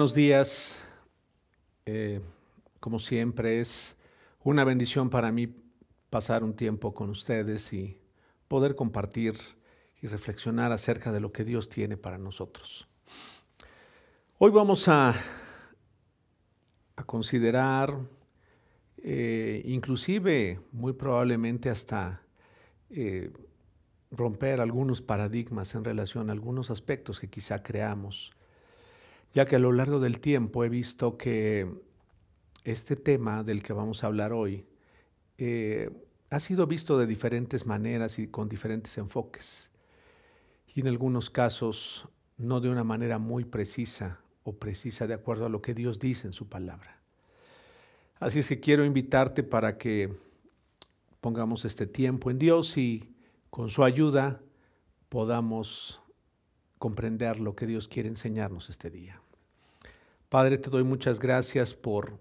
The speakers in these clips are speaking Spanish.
buenos días. Eh, como siempre es una bendición para mí pasar un tiempo con ustedes y poder compartir y reflexionar acerca de lo que Dios tiene para nosotros. Hoy vamos a, a considerar, eh, inclusive muy probablemente hasta eh, romper algunos paradigmas en relación a algunos aspectos que quizá creamos, ya que a lo largo del tiempo he visto que este tema del que vamos a hablar hoy eh, ha sido visto de diferentes maneras y con diferentes enfoques, y en algunos casos no de una manera muy precisa o precisa de acuerdo a lo que Dios dice en su palabra. Así es que quiero invitarte para que pongamos este tiempo en Dios y con su ayuda podamos comprender lo que Dios quiere enseñarnos este día. Padre, te doy muchas gracias por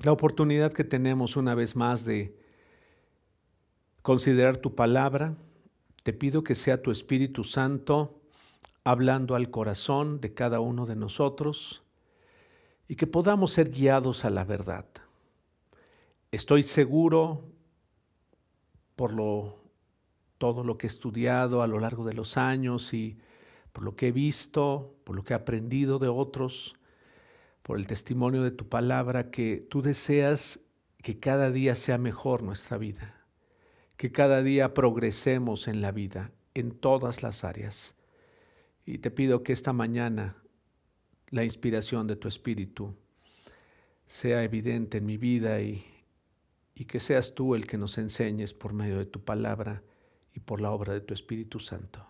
la oportunidad que tenemos una vez más de considerar tu palabra. Te pido que sea tu Espíritu Santo hablando al corazón de cada uno de nosotros y que podamos ser guiados a la verdad. Estoy seguro por lo, todo lo que he estudiado a lo largo de los años y por lo que he visto, por lo que he aprendido de otros, por el testimonio de tu palabra, que tú deseas que cada día sea mejor nuestra vida, que cada día progresemos en la vida, en todas las áreas y te pido que esta mañana la inspiración de tu Espíritu sea evidente en mi vida y, y que seas tú el que nos enseñes por medio de tu palabra y por la obra de tu Espíritu Santo.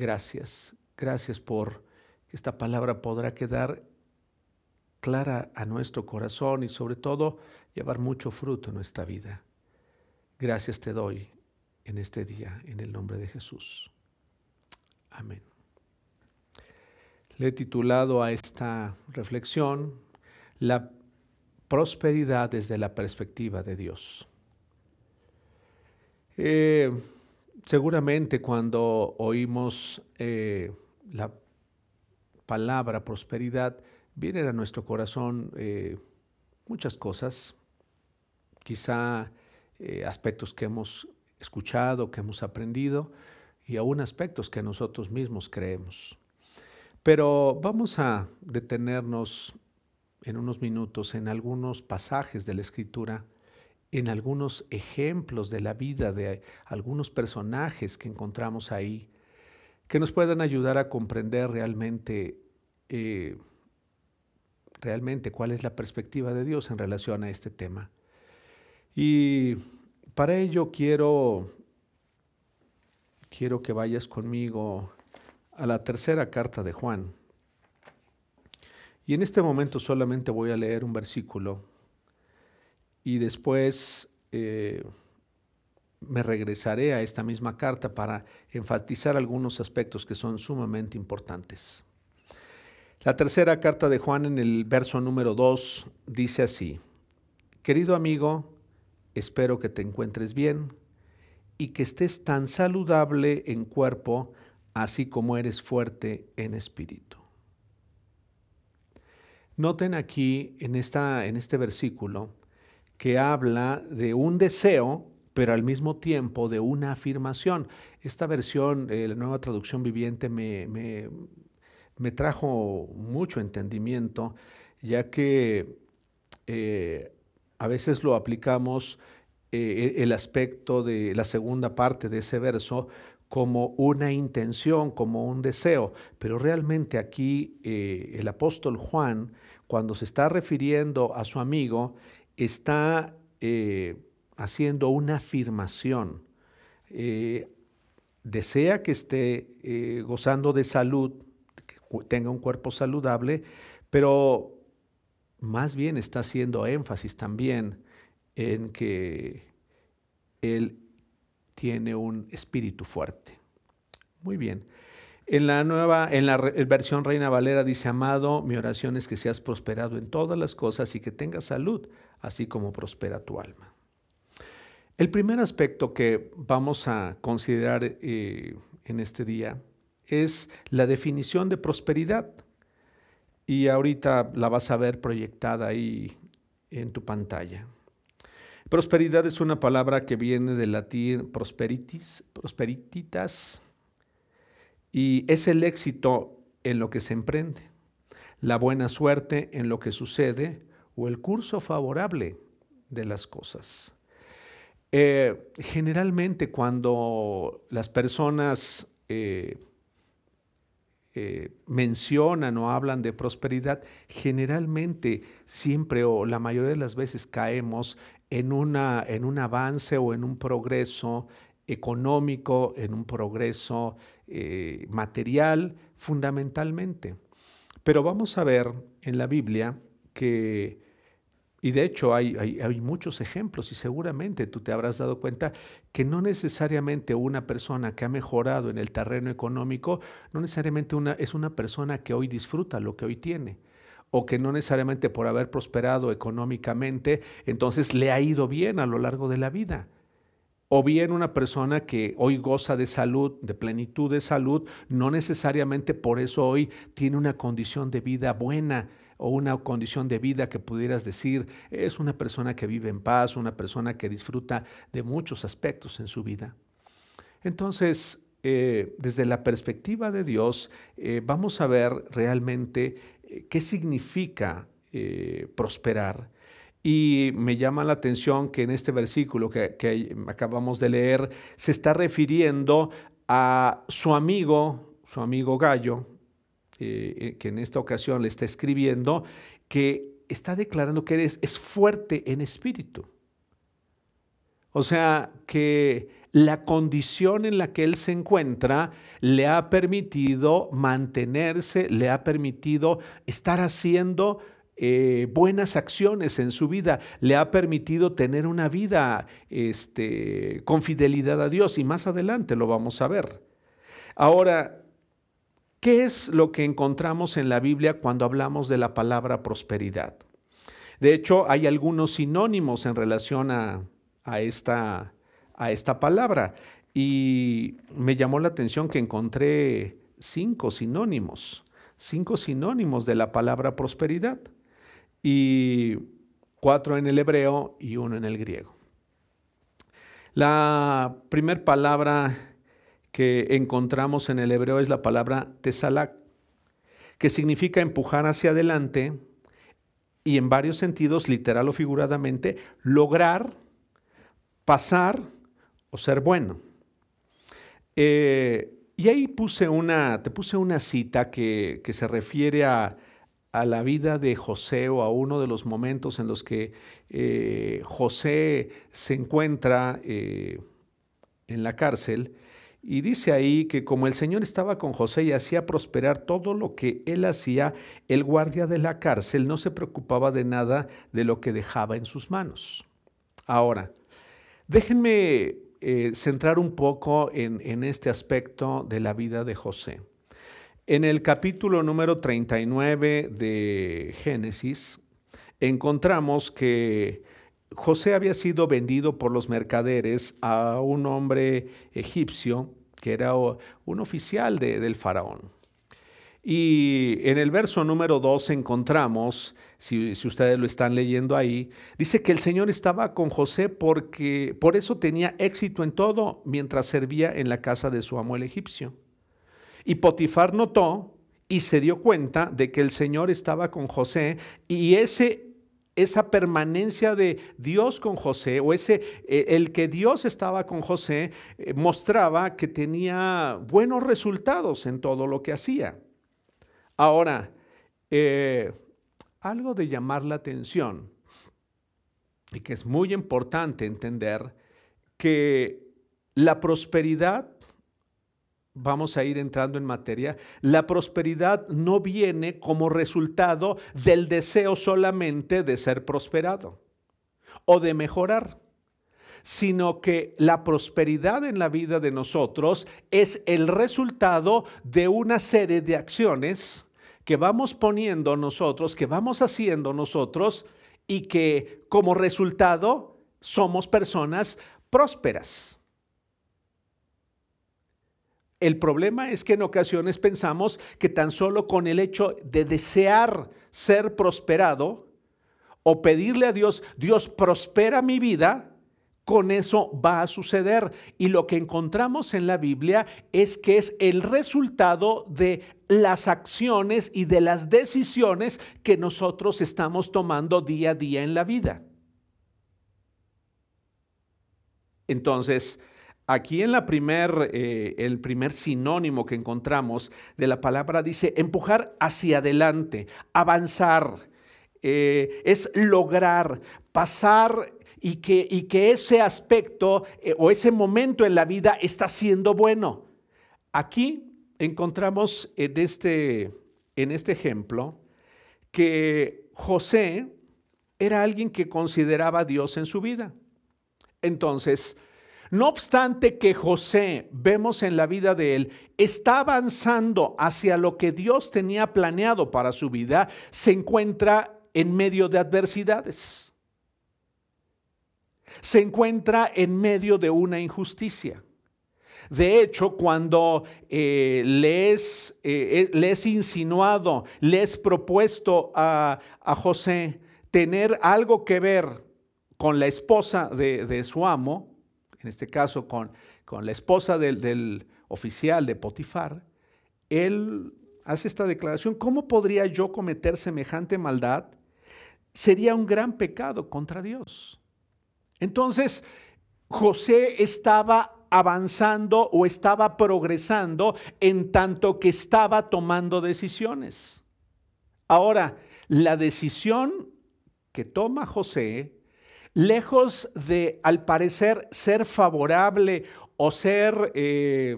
Gracias, gracias por que esta palabra podrá quedar clara a nuestro corazón y sobre todo llevar mucho fruto en nuestra vida. Gracias te doy en este día, en el nombre de Jesús. Amén. Le he titulado a esta reflexión La prosperidad desde la perspectiva de Dios. Eh, seguramente cuando oímos eh, la palabra prosperidad, vienen a nuestro corazón eh, muchas cosas, quizá aspectos que hemos escuchado, que hemos aprendido, y aún aspectos que nosotros mismos creemos. Pero vamos a detenernos en unos minutos en algunos pasajes de la Escritura, en algunos ejemplos de la vida de algunos personajes que encontramos ahí, que nos puedan ayudar a comprender realmente, eh, realmente cuál es la perspectiva de Dios en relación a este tema. Y para ello quiero quiero que vayas conmigo a la tercera carta de Juan. Y en este momento solamente voy a leer un versículo y después eh, me regresaré a esta misma carta para enfatizar algunos aspectos que son sumamente importantes. La tercera carta de Juan en el verso número 2 dice así, Querido amigo, espero que te encuentres bien y que estés tan saludable en cuerpo, así como eres fuerte en espíritu. Noten aquí en, esta, en este versículo que habla de un deseo, pero al mismo tiempo de una afirmación. Esta versión, eh, la nueva traducción viviente, me, me, trajo mucho entendimiento, ya que eh, a veces lo aplicamos eh, el aspecto de la segunda parte de ese verso como una intención, como un deseo, pero realmente aquí el apóstol Juan, cuando se está refiriendo a su amigo, está eh, haciendo una afirmación. desea que esté gozando de salud, que tenga un cuerpo saludable, pero más bien está haciendo énfasis también en que Él tiene un espíritu fuerte. Muy bien. En la nueva, en la versión Reina Valera dice, amado, mi oración es que seas prosperado en todas las cosas y que tengas salud, así como prospera tu alma. El primer aspecto que vamos a considerar eh, en este día es la definición de prosperidad. y ahorita la vas a ver proyectada ahí en tu pantalla. Prosperidad es una palabra que viene del latín prosperitis, prosperititas, y es el éxito en lo que se emprende, la buena suerte en lo que sucede o el curso favorable de las cosas. Eh, generalmente cuando las personas eh, eh, mencionan o hablan de prosperidad, generalmente siempre o la mayoría de las veces caemos en, una, en un avance o en un progreso económico, en un progreso material, fundamentalmente. Pero vamos a ver en la Biblia que y de hecho hay, hay, muchos ejemplos y seguramente tú te habrás dado cuenta que no necesariamente una persona que ha mejorado en el terreno económico, no necesariamente una, es una persona que hoy disfruta lo que hoy tiene o que no necesariamente por haber prosperado económicamente, entonces le ha ido bien a lo largo de la vida. O bien una persona que hoy goza de salud, de plenitud de salud, no necesariamente por eso hoy tiene una condición de vida buena o una condición de vida que pudieras decir es una persona que vive en paz, una persona que disfruta de muchos aspectos en su vida. Entonces, eh, desde la perspectiva de Dios, eh, vamos a ver realmente eh, qué significa prosperar. Y me llama la atención que en este versículo que, que acabamos de leer se está refiriendo a su amigo, su amigo Gallo, eh, eh, que en esta ocasión le está escribiendo, que está declarando que eres, es fuerte en espíritu. O sea, que la condición en la que él se encuentra le ha permitido mantenerse, le ha permitido estar haciendo eh, buenas acciones en su vida, le ha permitido tener una vida este, con fidelidad a Dios y más adelante lo vamos a ver. Ahora, ¿Qué es lo que encontramos en la Biblia cuando hablamos de la palabra prosperidad? De hecho, hay algunos sinónimos en relación a, esta, a esta palabra y me llamó la atención que encontré cinco sinónimos, cinco sinónimos de la palabra prosperidad y cuatro en el hebreo y uno en el griego. La primera palabra que encontramos en el hebreo es la palabra tesalak, que significa empujar hacia adelante y en varios sentidos, literal o figuradamente, lograr, pasar o ser bueno. Eh, y ahí puse una, te puse una cita que, se refiere a, la vida de José o a uno de los momentos en los que eh, José se encuentra eh, en la cárcel y dice ahí que como el Señor estaba con José y hacía prosperar todo lo que él hacía, el guardia de la cárcel no se preocupaba de nada de lo que dejaba en sus manos. Ahora, déjenme eh, centrar un poco en, en este aspecto de la vida de José. En el capítulo número 39 de Génesis, encontramos que José había sido vendido por los mercaderes a un hombre egipcio que era un oficial del faraón. Y en el verso número 2 encontramos, si, si, ustedes lo están leyendo ahí, dice que el Señor estaba con José porque por eso tenía éxito en todo mientras servía en la casa de su amo el egipcio. Y Potifar notó y se dio cuenta de que el Señor estaba con José y ese esa permanencia de Dios con José o ese eh, el que Dios estaba con José eh, mostraba que tenía buenos resultados en todo lo que hacía. Ahora, eh, algo de llamar la atención y que es muy importante entender que la prosperidad vamos a ir entrando en materia, la prosperidad no viene como resultado del deseo solamente de ser prosperado o de mejorar, sino que la prosperidad en la vida de nosotros es el resultado de una serie de acciones que vamos poniendo nosotros, que vamos haciendo nosotros y que como resultado somos personas prósperas. El problema es que en ocasiones pensamos que tan solo con el hecho de desear ser prosperado o pedirle a Dios, Dios prospera mi vida, con eso va a suceder. Y lo que encontramos en la Biblia es que es el resultado de las acciones y de las decisiones que nosotros estamos tomando día a día en la vida. Entonces, aquí en la primer, eh, el primer sinónimo que encontramos de la palabra dice empujar hacia adelante, avanzar, eh, es lograr, pasar y que, y que ese aspecto eh, o ese momento en la vida está siendo bueno. Aquí encontramos en este, en este ejemplo que José era alguien que consideraba a Dios en su vida. Entonces, no obstante que José, vemos en la vida de él, está avanzando hacia lo que Dios tenía planeado para su vida, se encuentra en medio de adversidades. Se encuentra en medio de una injusticia. De hecho, cuando eh, le, es, eh, eh, insinuado, le es propuesto a, José tener algo que ver con la esposa de, su amo, en este caso con, con la esposa del, del oficial de Potifar, él hace esta declaración, ¿cómo podría yo cometer semejante maldad? Sería un gran pecado contra Dios. Entonces, José estaba avanzando o estaba progresando en tanto que estaba tomando decisiones. Ahora, la decisión que toma José, lejos de, al parecer, ser favorable o ser eh,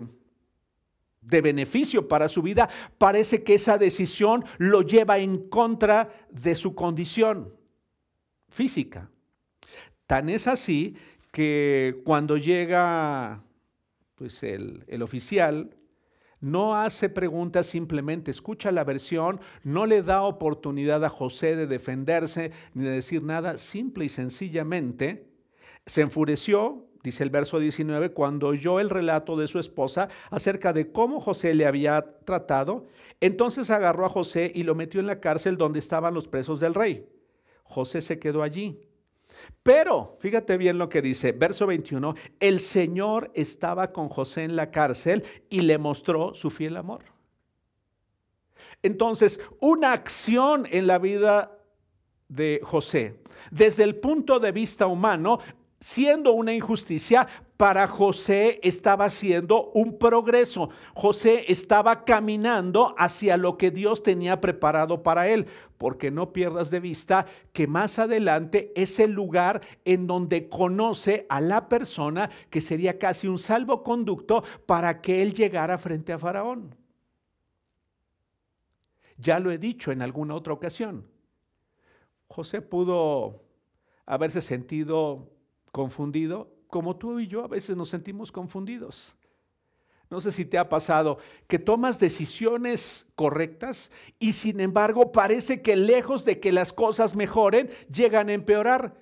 de beneficio para su vida, parece que esa decisión lo lleva en contra de su condición física. Tan es así que cuando llega pues el, el oficial, no hace preguntas, simplemente escucha la versión, no le da oportunidad a José de defenderse ni de decir nada, simple y sencillamente se enfureció, dice el verso 19, cuando oyó el relato de su esposa acerca de cómo José le había tratado, entonces agarró a José y lo metió en la cárcel donde estaban los presos del rey. José se quedó allí. Pero, fíjate bien lo que dice, verso 21, el Señor estaba con José en la cárcel y le mostró su fiel amor. Entonces, una acción en la vida de José, desde el punto de vista humano, siendo una injusticia, para José estaba siendo un progreso. José estaba caminando hacia lo que Dios tenía preparado para él, porque no pierdas de vista que más adelante es el lugar en donde conoce a la persona que sería casi un salvoconducto para que él llegara frente a Faraón. Ya lo he dicho en alguna otra ocasión. José pudo haberse sentido confundido, como tú y yo a veces nos sentimos confundidos. No sé si te ha pasado que tomas decisiones correctas y sin embargo parece que lejos de que las cosas mejoren, llegan a empeorar.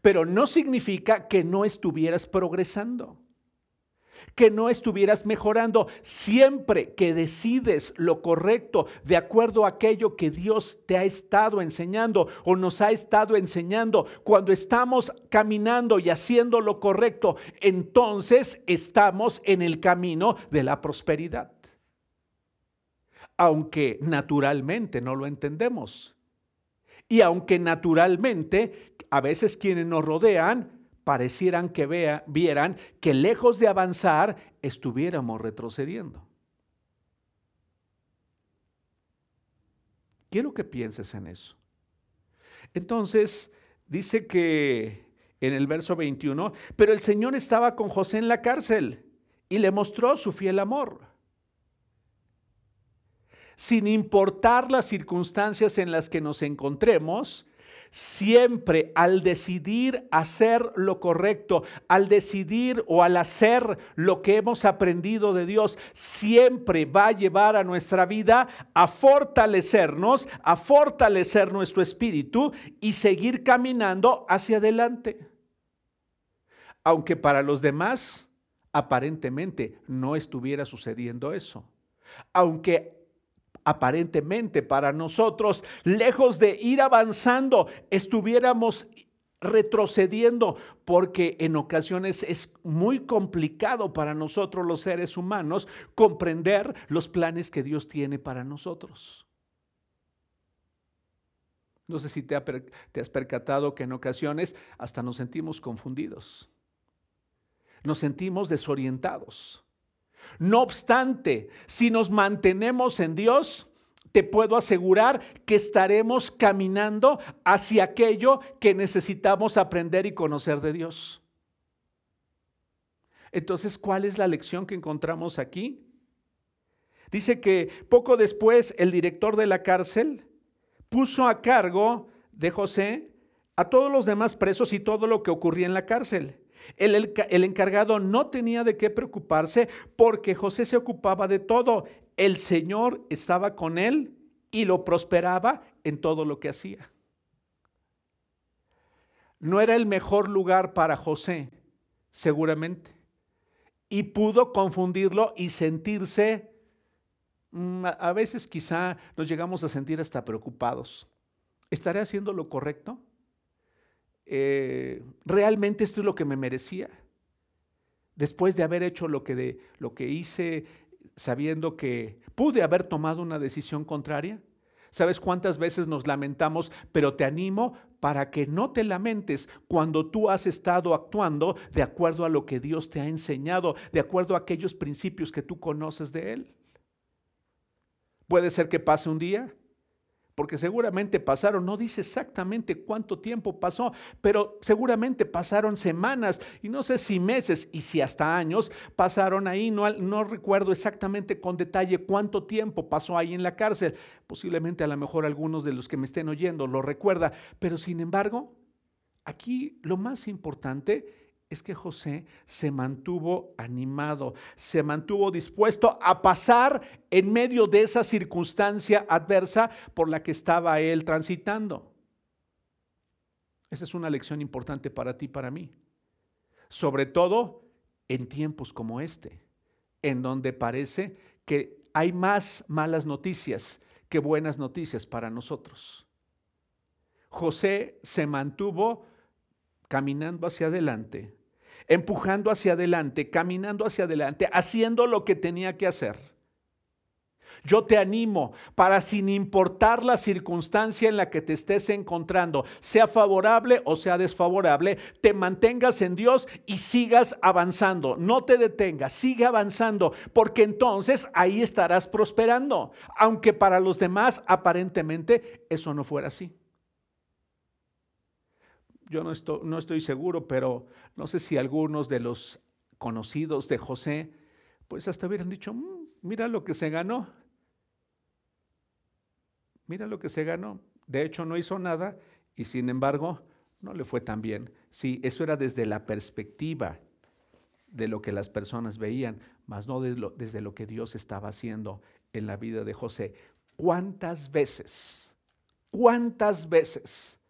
Pero no significa que no estuvieras progresando que no estuvieras mejorando. Siempre que decides lo correcto de acuerdo a aquello que Dios te ha estado enseñando o nos ha estado enseñando, cuando estamos caminando y haciendo lo correcto, entonces estamos en el camino de la prosperidad. Aunque naturalmente no lo entendemos. Y aunque naturalmente a veces quienes nos rodean parecieran que vea, vieran que lejos de avanzar estuviéramos retrocediendo. Quiero que pienses en eso. Entonces, dice que en el verso 21, pero el Señor estaba con José en la cárcel y le mostró su fiel amor. Sin importar las circunstancias en las que nos encontremos, siempre al decidir hacer lo correcto, al decidir o al hacer lo que hemos aprendido de Dios, siempre va a llevar a nuestra vida a fortalecernos, a fortalecer nuestro espíritu y seguir caminando hacia adelante. Aunque para los demás aparentemente no estuviera sucediendo eso. Aunque aparentemente para nosotros, lejos de ir avanzando, estuviéramos retrocediendo, porque en ocasiones es muy complicado para nosotros los seres humanos comprender los planes que Dios tiene para nosotros. No sé si te, has percatado que en ocasiones hasta nos sentimos confundidos, nos sentimos desorientados. No obstante, si nos mantenemos en Dios, te puedo asegurar que estaremos caminando hacia aquello que necesitamos aprender y conocer de Dios. Entonces, ¿cuál es la lección que encontramos aquí? Dice que poco después el director de la cárcel puso a cargo de José a todos los demás presos y todo lo que ocurría en la cárcel. El, el, encargado no tenía de qué preocuparse porque José se ocupaba de todo. El Señor estaba con él y lo prosperaba en todo lo que hacía. No era el mejor lugar para José, seguramente. Y pudo confundirlo y sentirse, mm, a veces quizá nos llegamos a sentir hasta preocupados. ¿Estaré haciendo lo correcto? Eh, ¿realmente esto es lo que me merecía? Después de haber hecho lo que, lo que hice, sabiendo que pude haber tomado una decisión contraria. ¿Sabes cuántas veces nos lamentamos? Pero te animo para que no te lamentes cuando tú has estado actuando de acuerdo a lo que Dios te ha enseñado, de acuerdo a aquellos principios que tú conoces de Él. Puede ser que pase un día, porque seguramente pasaron, no dice exactamente cuánto tiempo pasó, pero seguramente pasaron semanas y no sé si meses y si hasta años pasaron ahí, no, recuerdo exactamente con detalle cuánto tiempo pasó ahí en la cárcel, posiblemente a lo mejor algunos de los que me estén oyendo lo recuerda, pero sin embargo, aquí lo más importante es que José se mantuvo animado, se mantuvo dispuesto a pasar en medio de esa circunstancia adversa por la que estaba él transitando. Esa es una lección importante para ti y para mí. Sobre todo en tiempos como este, en donde parece que hay más malas noticias que buenas noticias para nosotros. José se mantuvo caminando hacia adelante empujando hacia adelante, caminando hacia adelante, haciendo lo que tenía que hacer. Yo te animo para sin importar la circunstancia en la que te estés encontrando, sea favorable o sea desfavorable, te mantengas en Dios y sigas avanzando. No te detengas, sigue avanzando, porque entonces ahí estarás prosperando, aunque para los demás aparentemente eso no fuera así yo no estoy, no estoy seguro, pero no sé si algunos de los conocidos de José, pues hasta hubieran dicho, mm, mira lo que se ganó, mira lo que se ganó. De hecho, no hizo nada y sin embargo, no le fue tan bien. Sí, eso era desde la perspectiva de lo que las personas veían, más no desde lo que Dios estaba haciendo en la vida de José. ¿Cuántas veces? ¿Cuántas veces?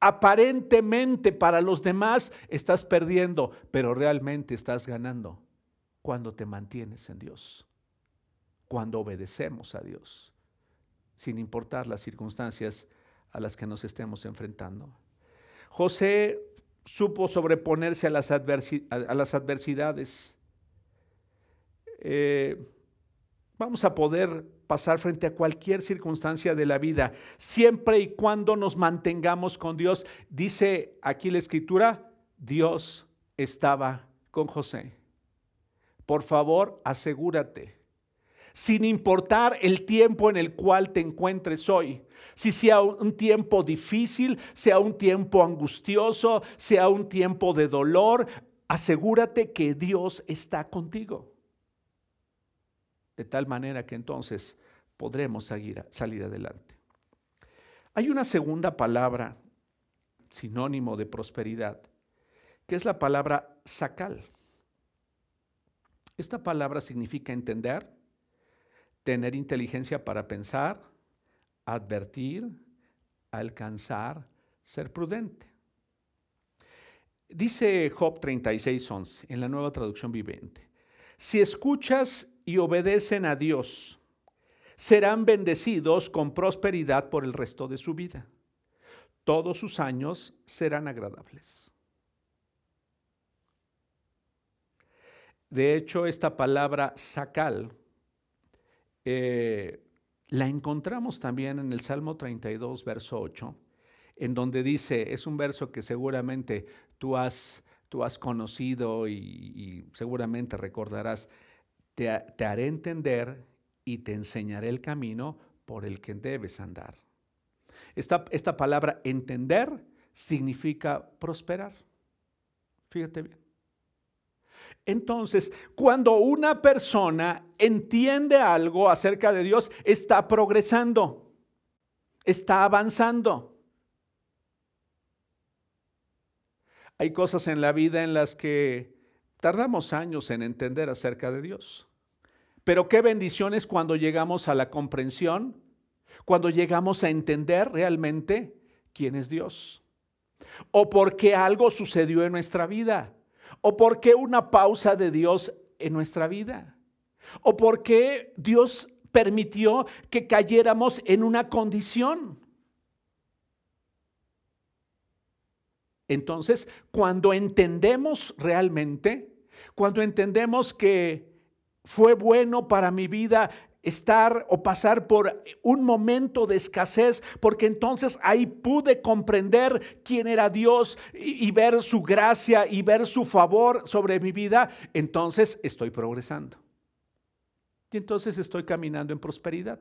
Aparentemente para los demás estás perdiendo, pero realmente estás ganando cuando te mantienes en Dios, cuando obedecemos a Dios, sin importar las circunstancias a las que nos estemos enfrentando. José supo sobreponerse a las, adversidades. Eh, vamos a poder pasar frente a cualquier circunstancia de la vida, siempre y cuando nos mantengamos con Dios. Dice aquí la escritura, Dios estaba con José. Por favor, asegúrate, sin importar el tiempo en el cual te encuentres hoy, si sea un tiempo difícil, sea un tiempo angustioso, sea un tiempo de dolor, asegúrate que Dios está contigo de tal manera que entonces podremos salir, salir adelante. Hay una segunda palabra, sinónimo de prosperidad, que es la palabra sacal. Esta palabra significa entender, tener inteligencia para pensar, advertir, alcanzar, ser prudente. Dice Job 36:11 en la nueva traducción viviente, si escuchas y obedecen a Dios, serán bendecidos con prosperidad por el resto de su vida. Todos sus años serán agradables. De hecho, esta palabra sacal eh, la encontramos también en el Salmo 32, verso 8, en donde dice, es un verso que seguramente tú has, tú has conocido y, seguramente recordarás, te, haré entender y te enseñaré el camino por el que debes andar. Esta, esta palabra entender significa prosperar. Fíjate bien. Entonces, cuando una persona entiende algo acerca de Dios, está progresando, está avanzando. Hay cosas en la vida en las que tardamos años en entender acerca de Dios. Pero qué bendiciones cuando llegamos a la comprensión, cuando llegamos a entender realmente quién es Dios. O por qué algo sucedió en nuestra vida. O por qué una pausa de Dios en nuestra vida. O por qué Dios permitió que cayéramos en una condición. Entonces, cuando entendemos realmente, cuando entendemos que fue bueno para mi vida estar o pasar por un momento de escasez, porque entonces ahí pude comprender quién era Dios y, ver su gracia y ver su favor sobre mi vida, entonces estoy progresando. Y entonces estoy caminando en prosperidad.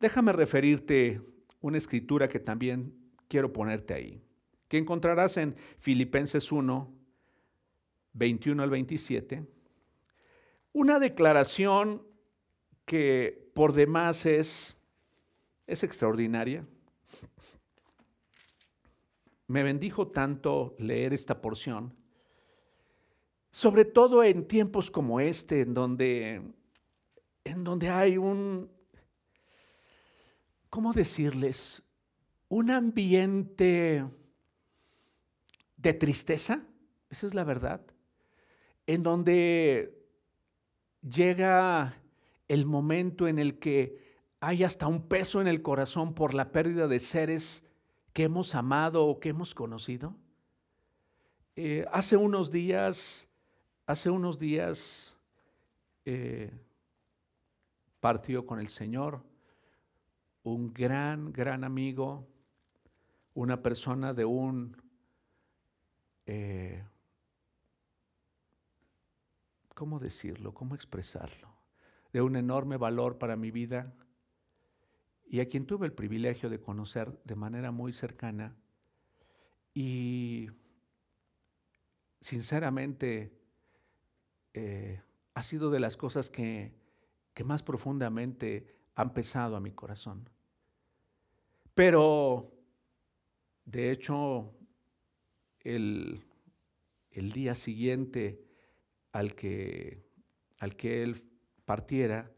Déjame referirte una escritura que también quiero ponerte ahí, que encontrarás en Filipenses 1, 21 al 27, una declaración que por demás es, es extraordinaria. Me bendijo tanto leer esta porción, sobre todo en tiempos como este, en donde, en donde hay un, ¿cómo decirles? Un ambiente de tristeza, esa es la verdad en donde llega el momento en el que hay hasta un peso en el corazón por la pérdida de seres que hemos amado o que hemos conocido. Eh, hace unos días, hace unos días eh, partió con el Señor un gran, gran amigo, una persona de un eh, ¿cómo decirlo? ¿Cómo expresarlo? De un enorme valor para mi vida y a quien tuve el privilegio de conocer de manera muy cercana y sinceramente eh, ha sido de las cosas que, que más profundamente han pesado a mi corazón. Pero, de hecho, el, el día siguiente al que, al que él partiera,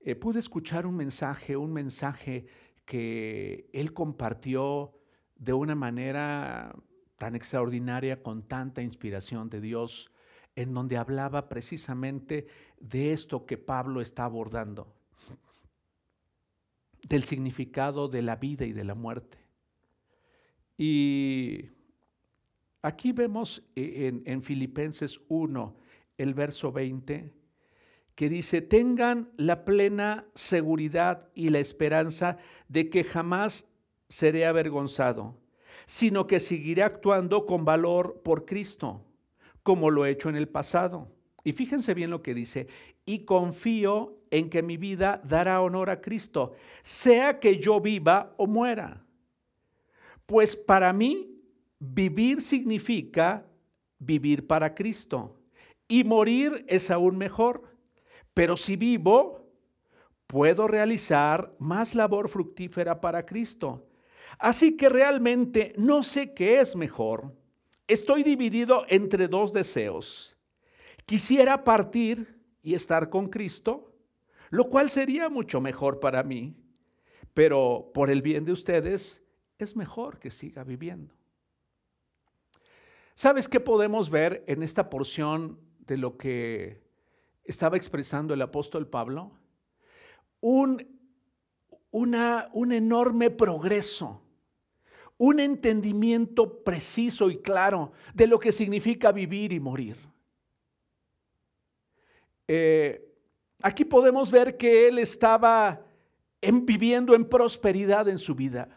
eh, pude escuchar un mensaje, un mensaje que él compartió de una manera tan extraordinaria, con tanta inspiración de Dios, en donde hablaba precisamente de esto que Pablo está abordando, del significado de la vida y de la muerte. Y aquí vemos eh, en, en Filipenses 1, el verso 20, que dice, tengan la plena seguridad y la esperanza de que jamás seré avergonzado, sino que seguiré actuando con valor por Cristo, como lo he hecho en el pasado. Y fíjense bien lo que dice, y confío en que mi vida dará honor a Cristo, sea que yo viva o muera. Pues para mí, vivir significa vivir para Cristo y morir es aún mejor. Pero si vivo, puedo realizar más labor fructífera para Cristo. Así que realmente no sé qué es mejor. Estoy dividido entre dos deseos. Quisiera partir y estar con Cristo, lo cual sería mucho mejor para mí, pero por el bien de ustedes es mejor que siga viviendo. ¿Sabes qué podemos ver en esta porción de lo que estaba expresando el apóstol Pablo? Un, una, un enorme progreso, un entendimiento preciso y claro de lo que significa vivir y morir. Eh, aquí podemos ver que él estaba viviendo en prosperidad en su vida.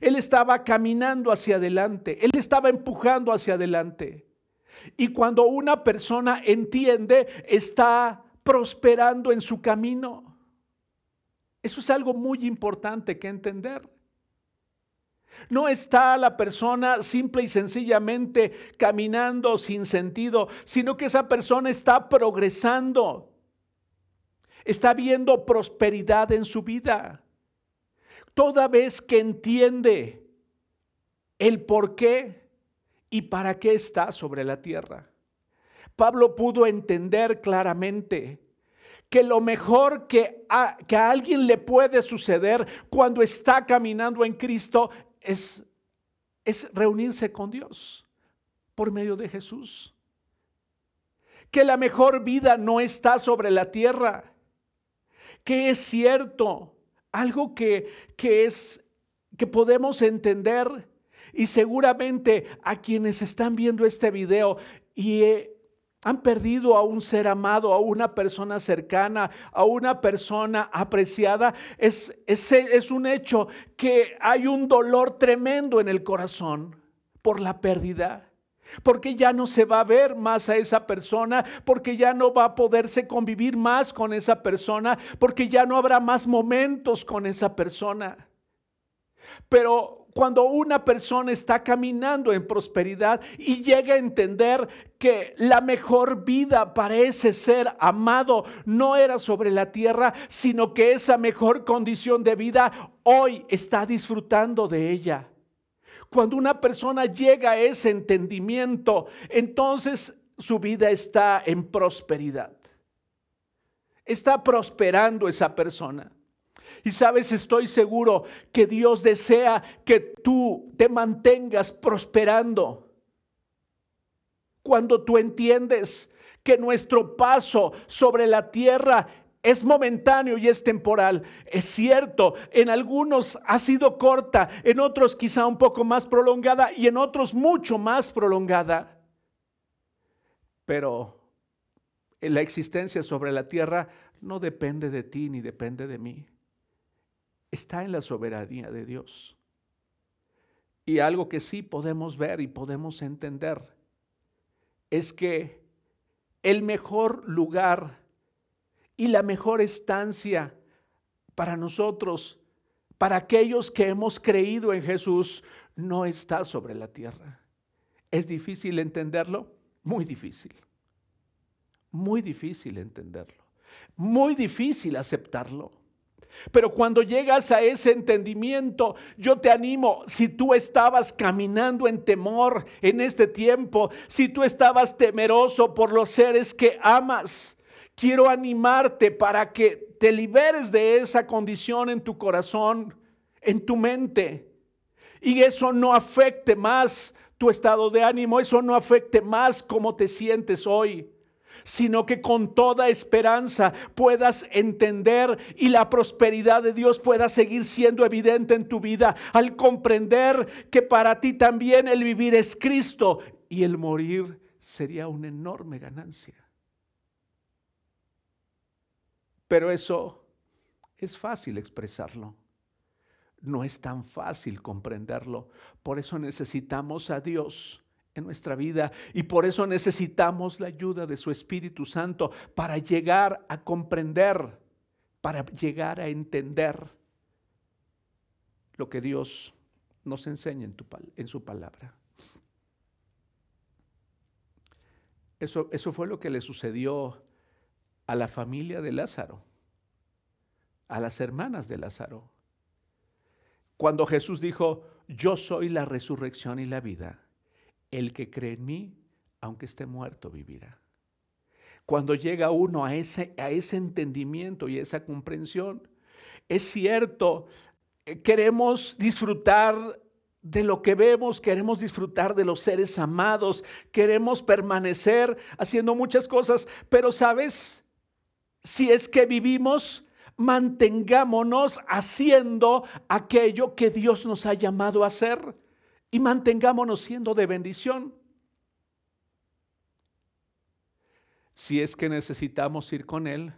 Él estaba caminando hacia adelante, él estaba empujando hacia adelante. Y cuando una persona entiende, está prosperando en su camino. Eso es algo muy importante que entender. No está la persona simple y sencillamente caminando sin sentido, sino que esa persona está progresando. Está viendo prosperidad en su vida. Toda vez que entiende el por qué y para qué está sobre la tierra. Pablo pudo entender claramente que lo mejor que a, que alguien le puede suceder cuando está caminando en Cristo es, es reunirse con Dios por medio de Jesús. Que la mejor vida no está sobre la tierra. Que es cierto, algo que, que es que podemos entender y seguramente a quienes están viendo este video y eh, han perdido a un ser amado, a una persona cercana, a una persona apreciada, es, es, es un hecho que hay un dolor tremendo en el corazón por la pérdida porque ya no se va a ver más a esa persona, porque ya no va a poderse convivir más con esa persona, porque ya no habrá más momentos con esa persona. Pero cuando una persona está caminando en prosperidad y llega a entender que la mejor vida para ese ser amado no era sobre la tierra, sino que esa mejor condición de vida hoy está disfrutando de ella. Cuando una persona llega a ese entendimiento, entonces su vida está en prosperidad. Está prosperando esa persona. Y sabes, estoy seguro que Dios desea que tú te mantengas prosperando. Cuando tú entiendes que nuestro paso sobre la tierra es momentáneo y es temporal. Es cierto, en algunos ha sido corta, en otros quizá un poco más prolongada y en otros mucho más prolongada. Pero la existencia sobre la tierra no depende de ti ni depende de mí está en la soberanía de Dios. Y algo que sí podemos ver y podemos entender es que el mejor lugar y la mejor estancia para nosotros, para aquellos que hemos creído en Jesús, no está sobre la tierra. ¿Es difícil entenderlo? Muy difícil. Muy difícil entenderlo. Muy difícil aceptarlo. Pero cuando llegas a ese entendimiento, yo te animo, si tú estabas caminando en temor en este tiempo, si tú estabas temeroso por los seres que amas, quiero animarte para que te liberes de esa condición en tu corazón, en tu mente. Y eso no afecte más tu estado de ánimo, eso no afecte más cómo te sientes hoy sino que con toda esperanza puedas entender y la prosperidad de Dios pueda seguir siendo evidente en tu vida al comprender que para ti también el vivir es Cristo y el morir sería una enorme ganancia. Pero eso es fácil expresarlo. No es tan fácil comprenderlo. Por eso necesitamos a Dios en nuestra vida y por eso necesitamos la ayuda de su Espíritu Santo para llegar a comprender, para llegar a entender lo que Dios nos enseña en, su palabra. Eso, eso fue lo que le sucedió a la familia de Lázaro, a las hermanas de Lázaro. Cuando Jesús dijo, yo soy la resurrección y la vida el que cree en mí, aunque esté muerto, vivirá. Cuando llega uno a ese, a ese entendimiento y esa comprensión, es cierto, eh, queremos disfrutar de lo que vemos, queremos disfrutar de los seres amados, queremos permanecer haciendo muchas cosas, pero sabes, si es que vivimos, mantengámonos haciendo aquello que Dios nos ha llamado a hacer y mantengámonos siendo de bendición. Si es que necesitamos ir con Él,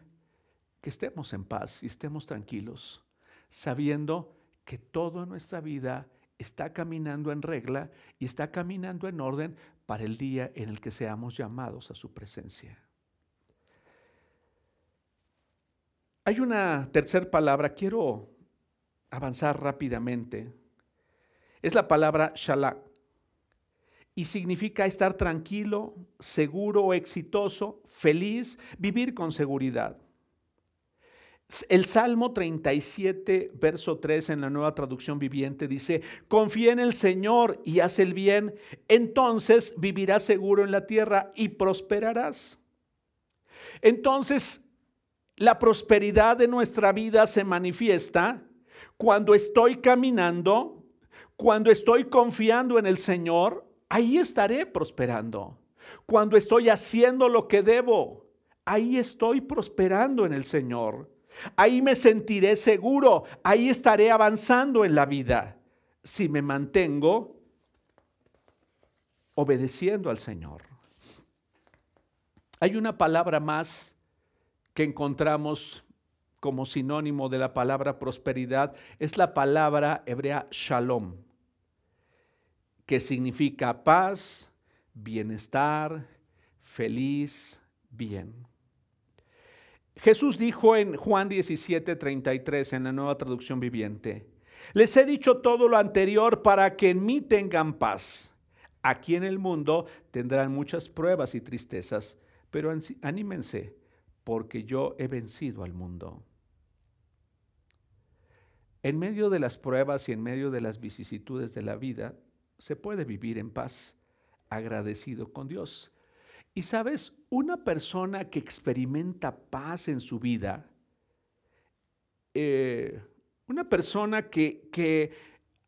que estemos en paz y estemos tranquilos, sabiendo que toda nuestra vida está caminando en regla y está caminando en orden para el día en el que seamos llamados a su presencia. Hay una tercera palabra, quiero avanzar rápidamente. Es la palabra shalak y significa estar tranquilo, seguro, exitoso, feliz, vivir con seguridad. El Salmo 37, verso 3 en la nueva traducción viviente dice, confía en el Señor y haz el bien, entonces vivirás seguro en la tierra y prosperarás. Entonces, la prosperidad de nuestra vida se manifiesta cuando estoy caminando, cuando estoy confiando en el Señor, ahí estaré prosperando. Cuando estoy haciendo lo que debo, ahí estoy prosperando en el Señor. Ahí me sentiré seguro, ahí estaré avanzando en la vida si me mantengo obedeciendo al Señor. Hay una palabra más que encontramos como sinónimo de la palabra prosperidad, es la palabra hebrea shalom, que significa paz, bienestar, feliz, bien. Jesús dijo en Juan 17, 33 en la nueva traducción viviente, les he dicho todo lo anterior para que en mí tengan paz. Aquí en el mundo tendrán muchas pruebas y tristezas, pero anímense, porque yo he vencido al mundo. En medio de las pruebas y en medio de las vicisitudes de la vida, se puede vivir en paz, agradecido con Dios. Y sabes, una persona que experimenta paz en su vida, eh, una persona que, que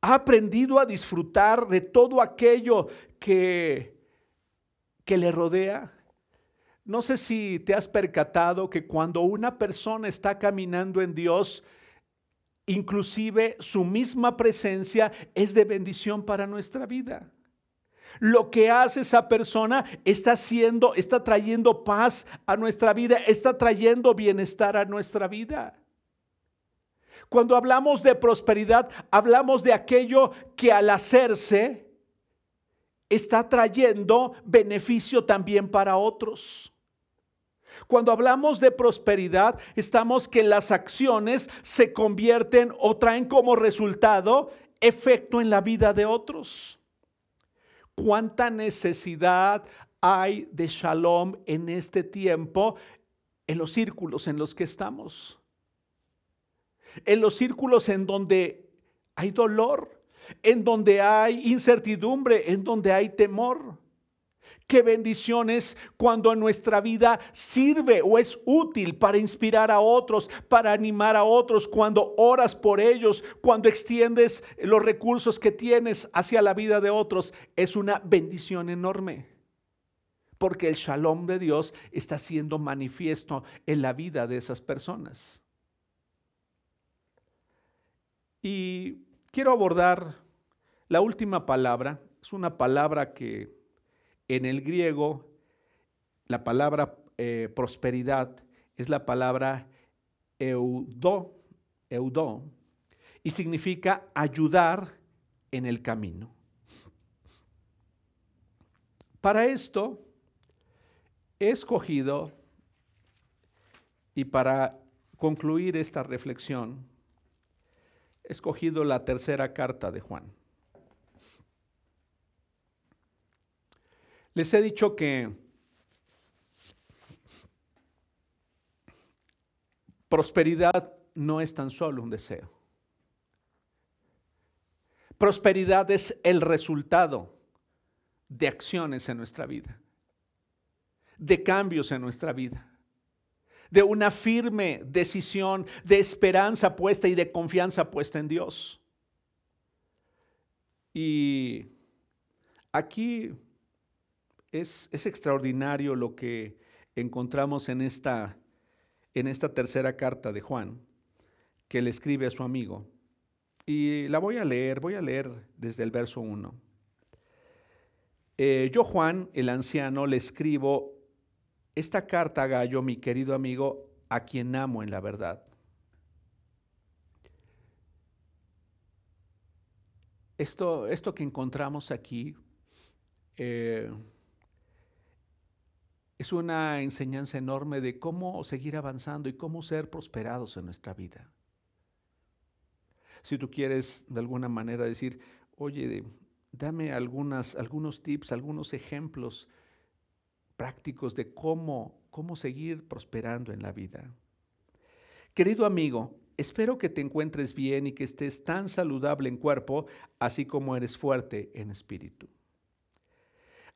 ha aprendido a disfrutar de todo aquello que, que le rodea, no sé si te has percatado que cuando una persona está caminando en Dios, inclusive su misma presencia es de bendición para nuestra vida. Lo que hace esa persona está haciendo, está trayendo paz a nuestra vida, está trayendo bienestar a nuestra vida. Cuando hablamos de prosperidad, hablamos de aquello que al hacerse está trayendo beneficio también para otros. Cuando hablamos de prosperidad, estamos que las acciones se convierten o traen como resultado efecto en la vida de otros. ¿Cuánta necesidad hay de shalom en este tiempo en los círculos en los que estamos? En los círculos en donde hay dolor, en donde hay incertidumbre, en donde hay temor. Qué bendiciones cuando nuestra vida sirve o es útil para inspirar a otros, para animar a otros, cuando oras por ellos, cuando extiendes los recursos que tienes hacia la vida de otros. Es una bendición enorme. Porque el shalom de Dios está siendo manifiesto en la vida de esas personas. Y quiero abordar la última palabra. Es una palabra que en el griego, la palabra eh, prosperidad es la palabra eudó, eudó, y significa ayudar en el camino. Para esto he escogido, y para concluir esta reflexión, he escogido la tercera carta de Juan. Les he dicho que prosperidad no es tan solo un deseo. Prosperidad es el resultado de acciones en nuestra vida, de cambios en nuestra vida, de una firme decisión de esperanza puesta y de confianza puesta en Dios. Y aquí es, es extraordinario lo que encontramos en esta, en esta tercera carta de Juan, que le escribe a su amigo. Y la voy a leer, voy a leer desde el verso 1. Eh, yo, Juan, el anciano, le escribo esta carta a Gallo, mi querido amigo, a quien amo en la verdad. Esto, esto que encontramos aquí eh, es una enseñanza enorme de cómo seguir avanzando y cómo ser prosperados en nuestra vida. Si tú quieres de alguna manera decir, oye, dame algunos tips, algunos ejemplos prácticos de cómo, cómo seguir prosperando en la vida. Querido amigo, espero que te encuentres bien y que estés tan saludable en cuerpo, así como eres fuerte en espíritu.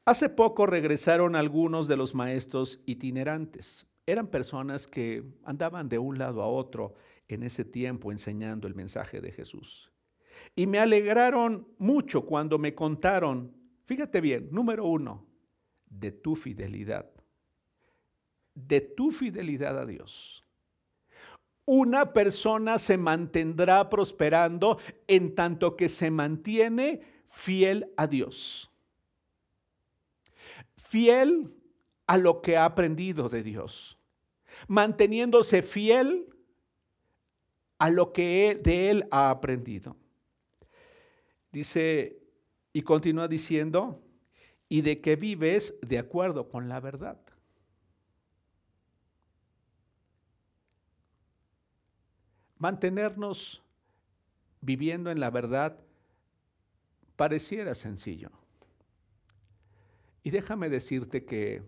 Hace poco regresaron algunos de los maestros itinerantes. Eran personas que andaban de un lado a otro en ese tiempo enseñando el mensaje de Jesús. Y me alegraron mucho cuando me contaron, fíjate bien, número uno, de tu fidelidad, de tu fidelidad a Dios. Una persona se mantendrá prosperando en tanto que se mantiene fiel a Dios. Fiel a lo que ha aprendido de Dios. Manteniéndose fiel a lo que de él ha aprendido. Dice, y continúa diciendo, y de que vives de acuerdo con la verdad. Mantenernos viviendo en la verdad pareciera sencillo. Y déjame decirte que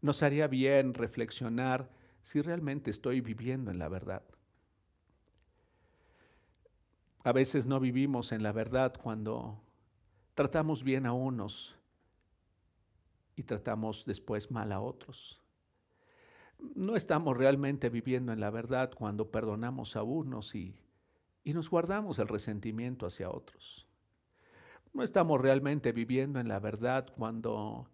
nos haría bien reflexionar si realmente estoy viviendo en la verdad. A veces no vivimos en la verdad cuando tratamos bien a unos y tratamos después mal a otros. No estamos realmente viviendo en la verdad cuando perdonamos a unos y, y nos guardamos el resentimiento hacia otros. No estamos realmente viviendo en la verdad cuando,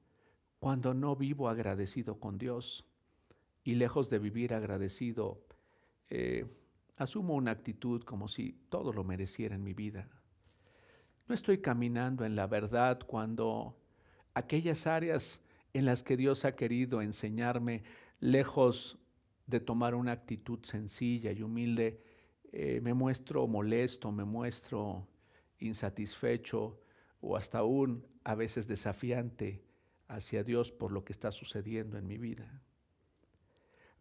cuando no vivo agradecido con Dios y lejos de vivir agradecido, eh, asumo una actitud como si todo lo mereciera en mi vida. No estoy caminando en la verdad cuando aquellas áreas en las que Dios ha querido enseñarme, lejos de tomar una actitud sencilla y humilde, eh, me muestro molesto, me muestro insatisfecho o hasta aún a veces desafiante hacia Dios por lo que está sucediendo en mi vida.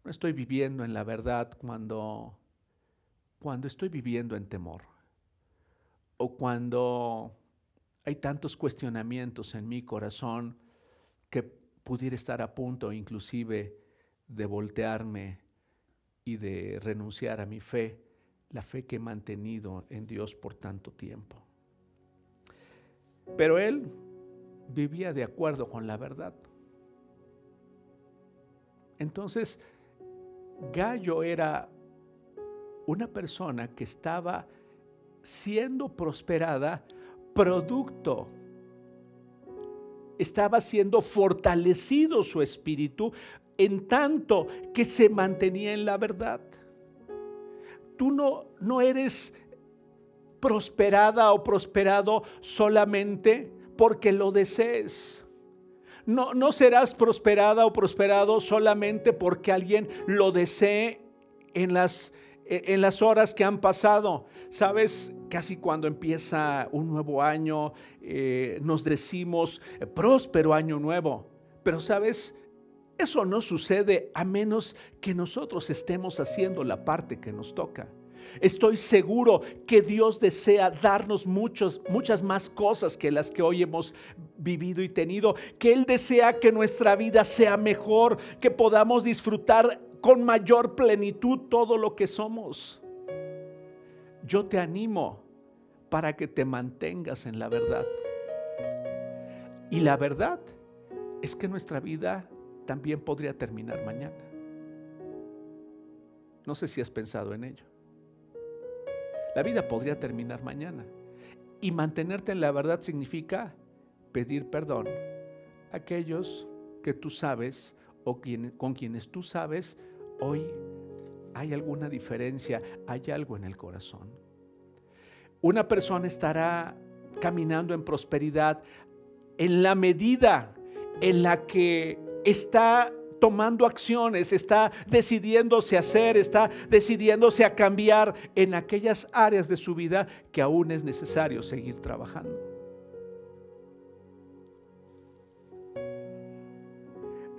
No estoy viviendo en la verdad cuando cuando estoy viviendo en temor o cuando hay tantos cuestionamientos en mi corazón que pudiera estar a punto inclusive de voltearme y de renunciar a mi fe, la fe que he mantenido en Dios por tanto tiempo. Pero él vivía de acuerdo con la verdad. Entonces, Gallo era una persona que estaba siendo prosperada producto. Estaba siendo fortalecido su espíritu en tanto que se mantenía en la verdad. Tú no, no eres prosperada o prosperado solamente porque lo desees. No, no serás prosperada o prosperado solamente porque alguien lo desee en las e, en las horas que han pasado. Sabes, casi cuando empieza un nuevo año, eh, nos decimos eh, próspero año nuevo. Pero sabes, eso no sucede a menos que nosotros estemos haciendo la parte que nos toca. Estoy seguro que Dios desea darnos muchos, muchas más cosas que las que hoy hemos vivido y tenido, que Él desea que nuestra vida sea mejor, que podamos disfrutar con mayor plenitud todo lo que somos. Yo te animo para que te mantengas en la verdad. Y la verdad es que nuestra vida también podría terminar mañana. No sé si has pensado en ello. La vida podría terminar mañana. Y mantenerte en la verdad significa pedir perdón a aquellos que tú sabes o con quienes tú sabes hoy hay alguna diferencia, hay algo en el corazón. Una persona estará caminando en prosperidad en la medida en la que está tomando acciones, está decidiéndose a hacer, está decidiéndose a cambiar en aquellas áreas de su vida que aún es necesario seguir trabajando.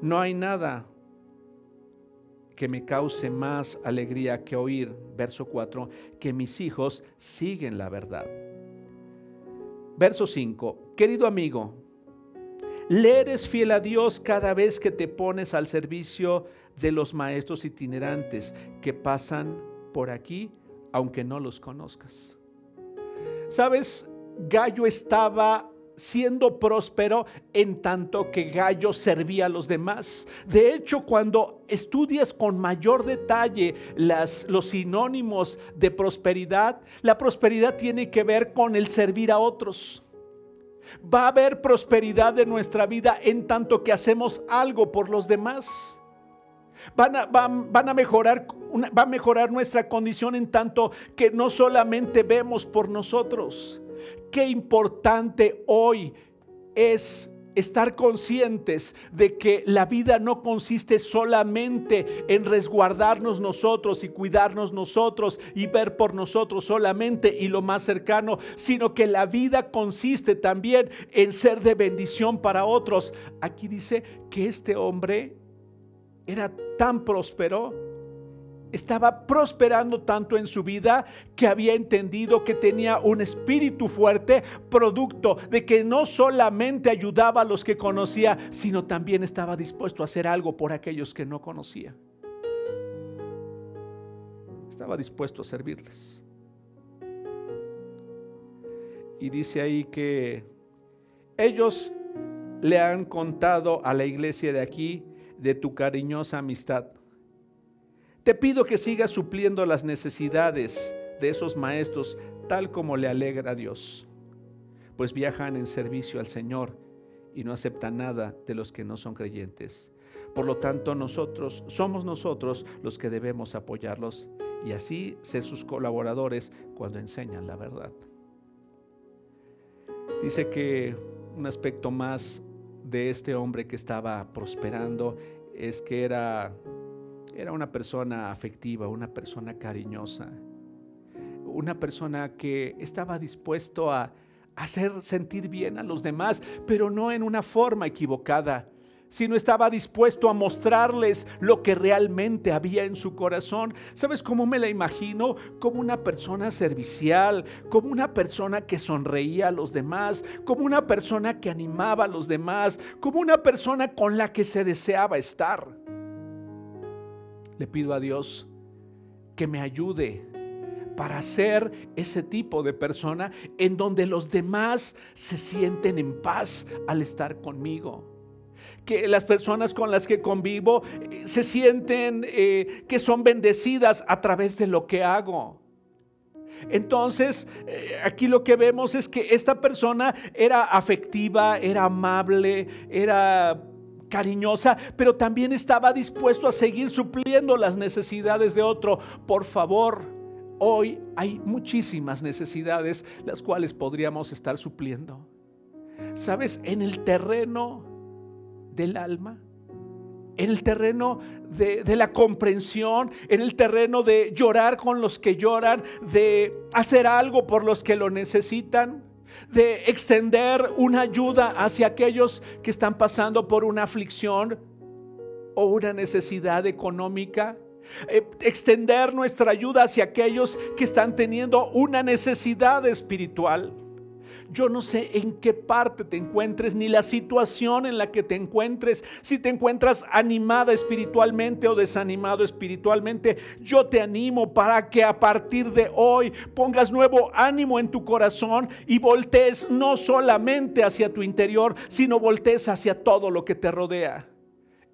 No hay nada que me cause más alegría que oír, verso 4, que mis hijos siguen la verdad. Verso 5, querido amigo, le eres fiel a Dios cada vez que te pones al servicio de los maestros itinerantes que pasan por aquí, aunque no los conozcas. ¿Sabes? Gallo estaba siendo próspero en tanto que Gallo servía a los demás. De hecho, cuando estudias con mayor detalle las, los sinónimos de prosperidad, la prosperidad tiene que ver con el servir a otros. Va a haber prosperidad en nuestra vida en tanto que hacemos algo por los demás. Van a, van, a, mejorar, va a mejorar nuestra condición en tanto que no solamente vemos por nosotros. Qué importante hoy es estar conscientes de que la vida no consiste solamente en resguardarnos nosotros y cuidarnos nosotros y ver por nosotros solamente y lo más cercano, sino que la vida consiste también en ser de bendición para otros. Aquí dice que este hombre era tan próspero estaba prosperando tanto en su vida que había entendido que tenía un espíritu fuerte, producto de que no solamente ayudaba a los que conocía, sino también estaba dispuesto a hacer algo por aquellos que no conocía. Estaba dispuesto a servirles. Y dice ahí que ellos le han contado a la iglesia de aquí de tu cariñosa amistad te pido que sigas supliendo las necesidades de esos maestros tal como le alegra a Dios, pues viajan en servicio al Señor y no aceptan nada de los que no son creyentes. Por lo tanto, nosotros somos nosotros los que debemos apoyarlos y así ser sus colaboradores cuando enseñan la verdad. Dice que un aspecto más de este hombre que estaba prosperando es que era era una persona afectiva, una persona cariñosa, una persona que estaba dispuesto a hacer sentir bien a los demás, pero no en una forma equivocada, sino estaba dispuesto a mostrarles lo que realmente había en su corazón. ¿Sabes cómo me la imagino? Como una persona servicial, como una persona que sonreía a los demás, como una persona que animaba a los demás, como una persona con la que se deseaba estar le pido a Dios que me ayude para ser ese tipo de persona en donde los demás se sienten en paz al estar conmigo. Que las personas con las que convivo eh, se sienten eh, que son bendecidas a través de lo que hago. Entonces, eh, aquí lo que vemos es que esta persona era afectiva, era amable, era cariñosa, pero también estaba dispuesto a seguir supliendo las necesidades de otro. Por favor, hoy hay muchísimas necesidades las cuales podríamos estar supliendo. ¿Sabes? En el terreno del alma, en el terreno de, de, la comprensión, en el terreno de llorar con los que lloran, de hacer algo por los que lo necesitan de extender una ayuda hacia aquellos que están pasando por una aflicción o una necesidad económica. Eh, extender nuestra ayuda hacia aquellos que están teniendo una necesidad espiritual. Yo no sé en qué parte te encuentres, ni la situación en la que te encuentres, si te encuentras animada espiritualmente o desanimado espiritualmente. Yo te animo para que a partir de hoy pongas nuevo ánimo en tu corazón y voltees no solamente hacia tu interior, sino voltees hacia todo lo que te rodea.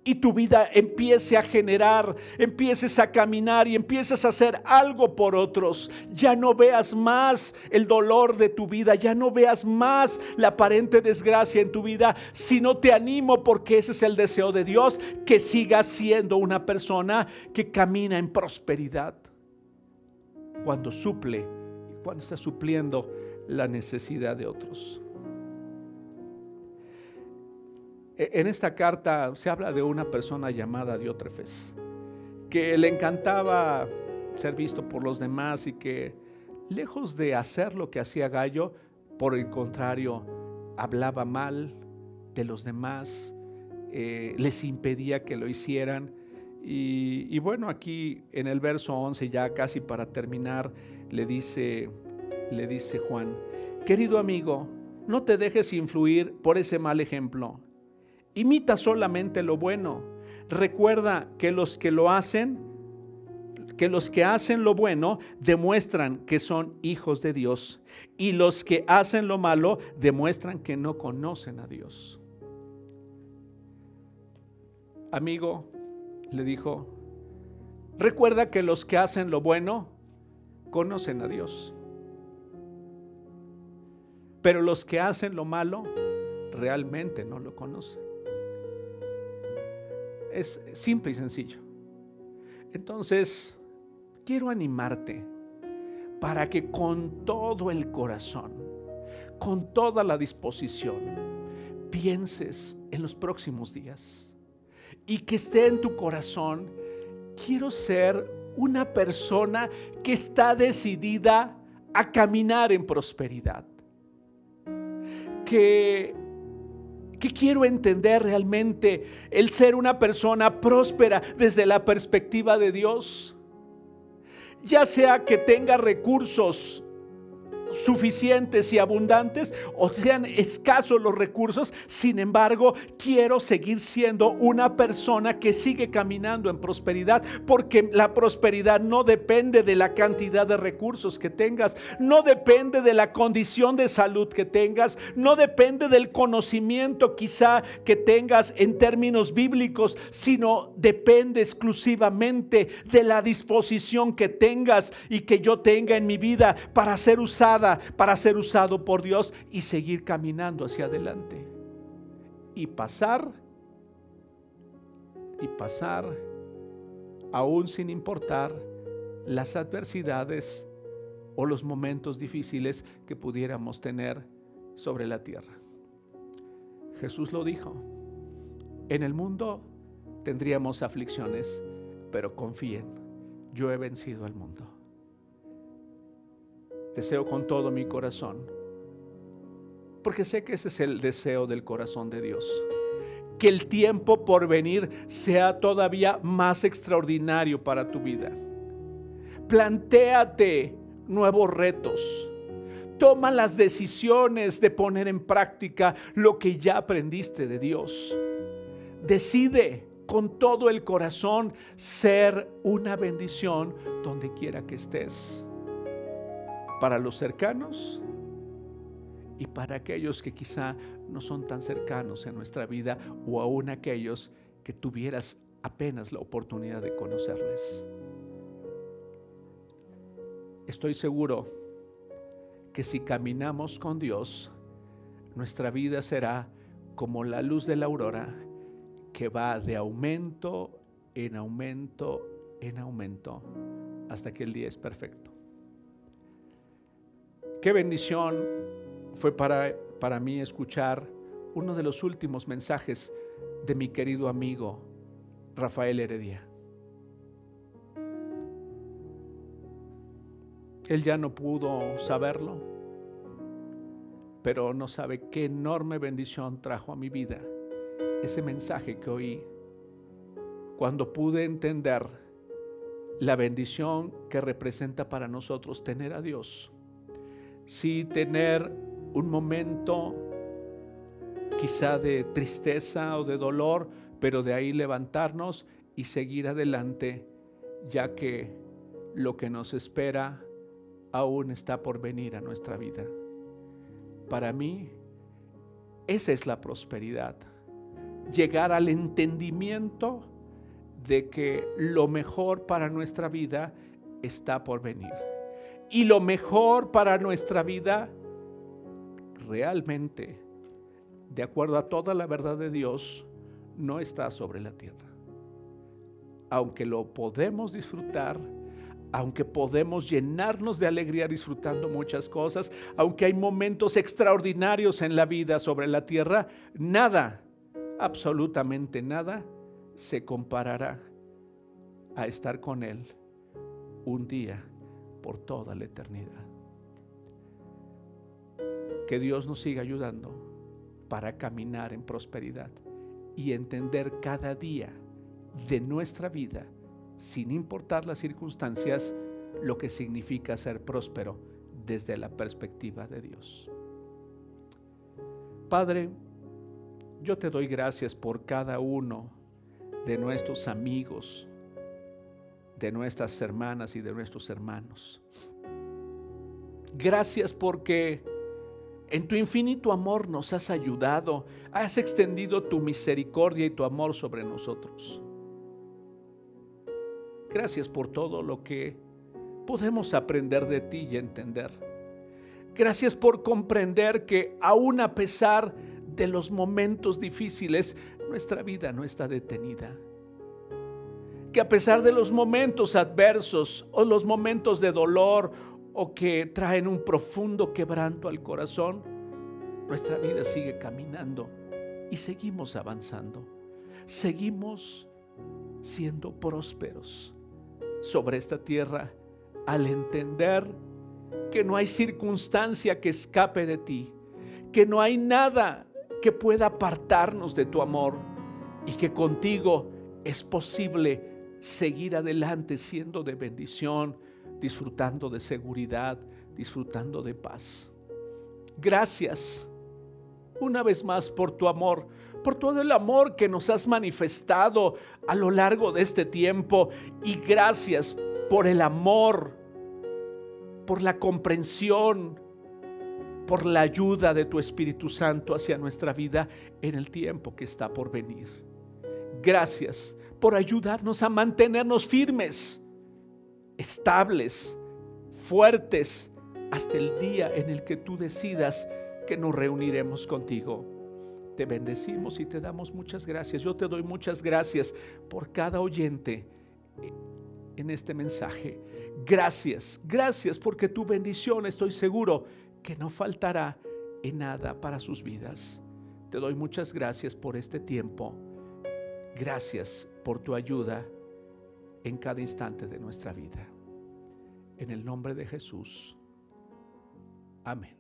Y tu vida empiece a generar, empieces a caminar y empieces a hacer algo por otros. Ya no veas más el dolor de tu vida, ya no veas más la aparente desgracia en tu vida, sino te animo porque ese es el deseo de Dios, que sigas siendo una persona que camina en prosperidad. Cuando suple, cuando está supliendo la necesidad de otros. En esta carta se habla de una persona llamada Diótrefes, que le encantaba ser visto por los demás y que lejos de hacer lo que hacía Gallo, por el contrario, hablaba mal de los demás, eh, les impedía que lo hicieran. Y, y, bueno, aquí en el verso 11, ya casi para terminar, le dice, le dice Juan, querido amigo, no te dejes influir por ese mal ejemplo. Imita solamente lo bueno. Recuerda que los que lo hacen, que los que hacen lo bueno demuestran que son hijos de Dios y los que hacen lo malo demuestran que no conocen a Dios. Amigo, le dijo, recuerda que los que hacen lo bueno conocen a Dios. Pero los que hacen lo malo realmente no lo conocen. Es simple y sencillo. Entonces, quiero animarte para que con todo el corazón, con toda la disposición, pienses en los próximos días y que esté en tu corazón, quiero ser una persona que está decidida a caminar en prosperidad. Que que quiero entender realmente el ser una persona próspera desde la perspectiva de Dios. Ya sea que tenga recursos suficientes y abundantes o sean escasos los recursos. Sin embargo, quiero seguir siendo una persona que sigue caminando en prosperidad porque la prosperidad no depende de la cantidad de recursos que tengas, no depende de la condición de salud que tengas, no depende del conocimiento quizá que tengas en términos bíblicos, sino depende exclusivamente de la disposición que tengas y que yo tenga en mi vida para ser para ser usado por Dios y seguir caminando hacia adelante. Y pasar, y pasar, aún sin importar las adversidades o los momentos difíciles que pudiéramos tener sobre la tierra. Jesús lo dijo, en el mundo tendríamos aflicciones, pero confíen, yo he vencido al mundo deseo con todo mi corazón, porque sé que ese es el deseo del corazón de Dios. Que el tiempo por venir sea todavía más extraordinario para tu vida. Plantéate nuevos retos. Toma las decisiones de poner en práctica lo que ya aprendiste de Dios. Decide con todo el corazón ser una bendición donde quiera que estés para los cercanos y para aquellos que quizá no son tan cercanos en nuestra vida o aún aquellos que tuvieras apenas la oportunidad de conocerles. Estoy seguro que si caminamos con Dios, nuestra vida será como la luz de la aurora que va de aumento en aumento en aumento hasta que el día es perfecto. Qué bendición fue para, para mí escuchar uno de los últimos mensajes de mi querido amigo Rafael Heredia. Él ya no pudo saberlo, pero no sabe qué enorme bendición trajo a mi vida ese mensaje que oí cuando pude entender la bendición que representa para nosotros tener a Dios sí tener un momento quizá de tristeza o de dolor, pero de ahí levantarnos y seguir adelante, ya que lo que nos espera aún está por venir a nuestra vida. Para mí, esa es la prosperidad. llegar al entendimiento de que lo mejor para nuestra vida está por venir. Y lo mejor para nuestra vida realmente, de acuerdo a toda la verdad de Dios, no está sobre la tierra. Aunque lo podemos disfrutar, aunque podemos llenarnos de alegría disfrutando muchas cosas, aunque hay momentos extraordinarios en la vida sobre la tierra, nada, absolutamente nada, se comparará a estar con Él un día por toda la eternidad. Que Dios nos siga ayudando para caminar en prosperidad y entender cada día de nuestra vida, sin importar las circunstancias, lo que significa ser próspero desde la perspectiva de Dios. Padre, yo te doy gracias por cada uno de nuestros amigos, de nuestras hermanas y de nuestros hermanos. Gracias porque en tu infinito amor nos has ayudado, has extendido tu misericordia y tu amor sobre nosotros. Gracias por todo lo que podemos aprender de ti y entender. Gracias por comprender que aún a pesar de los momentos difíciles, nuestra vida no está detenida. Que a pesar de los momentos adversos o los momentos de dolor o que traen un profundo quebranto al corazón, nuestra vida sigue caminando y seguimos avanzando. Seguimos siendo prósperos sobre esta tierra al entender que no hay circunstancia que escape de ti, que no hay nada que pueda apartarnos de tu amor y que contigo es posible seguir adelante siendo de bendición, disfrutando de seguridad, disfrutando de paz. Gracias una vez más por tu amor, por todo el amor que nos has manifestado a lo largo de este tiempo y gracias por el amor, por la comprensión, por la ayuda de tu Espíritu Santo hacia nuestra vida en el tiempo que está por venir. Gracias por ayudarnos a mantenernos firmes estables, fuertes, hasta el día en el que tú decidas que nos reuniremos contigo. Te bendecimos y te damos muchas gracias. Yo te doy muchas gracias por cada oyente en este mensaje. Gracias, gracias porque tu bendición estoy seguro que no faltará en nada para sus vidas. Te doy muchas gracias por este tiempo. Gracias por tu ayuda en cada instante de nuestra vida. En el nombre de Jesús. Amén.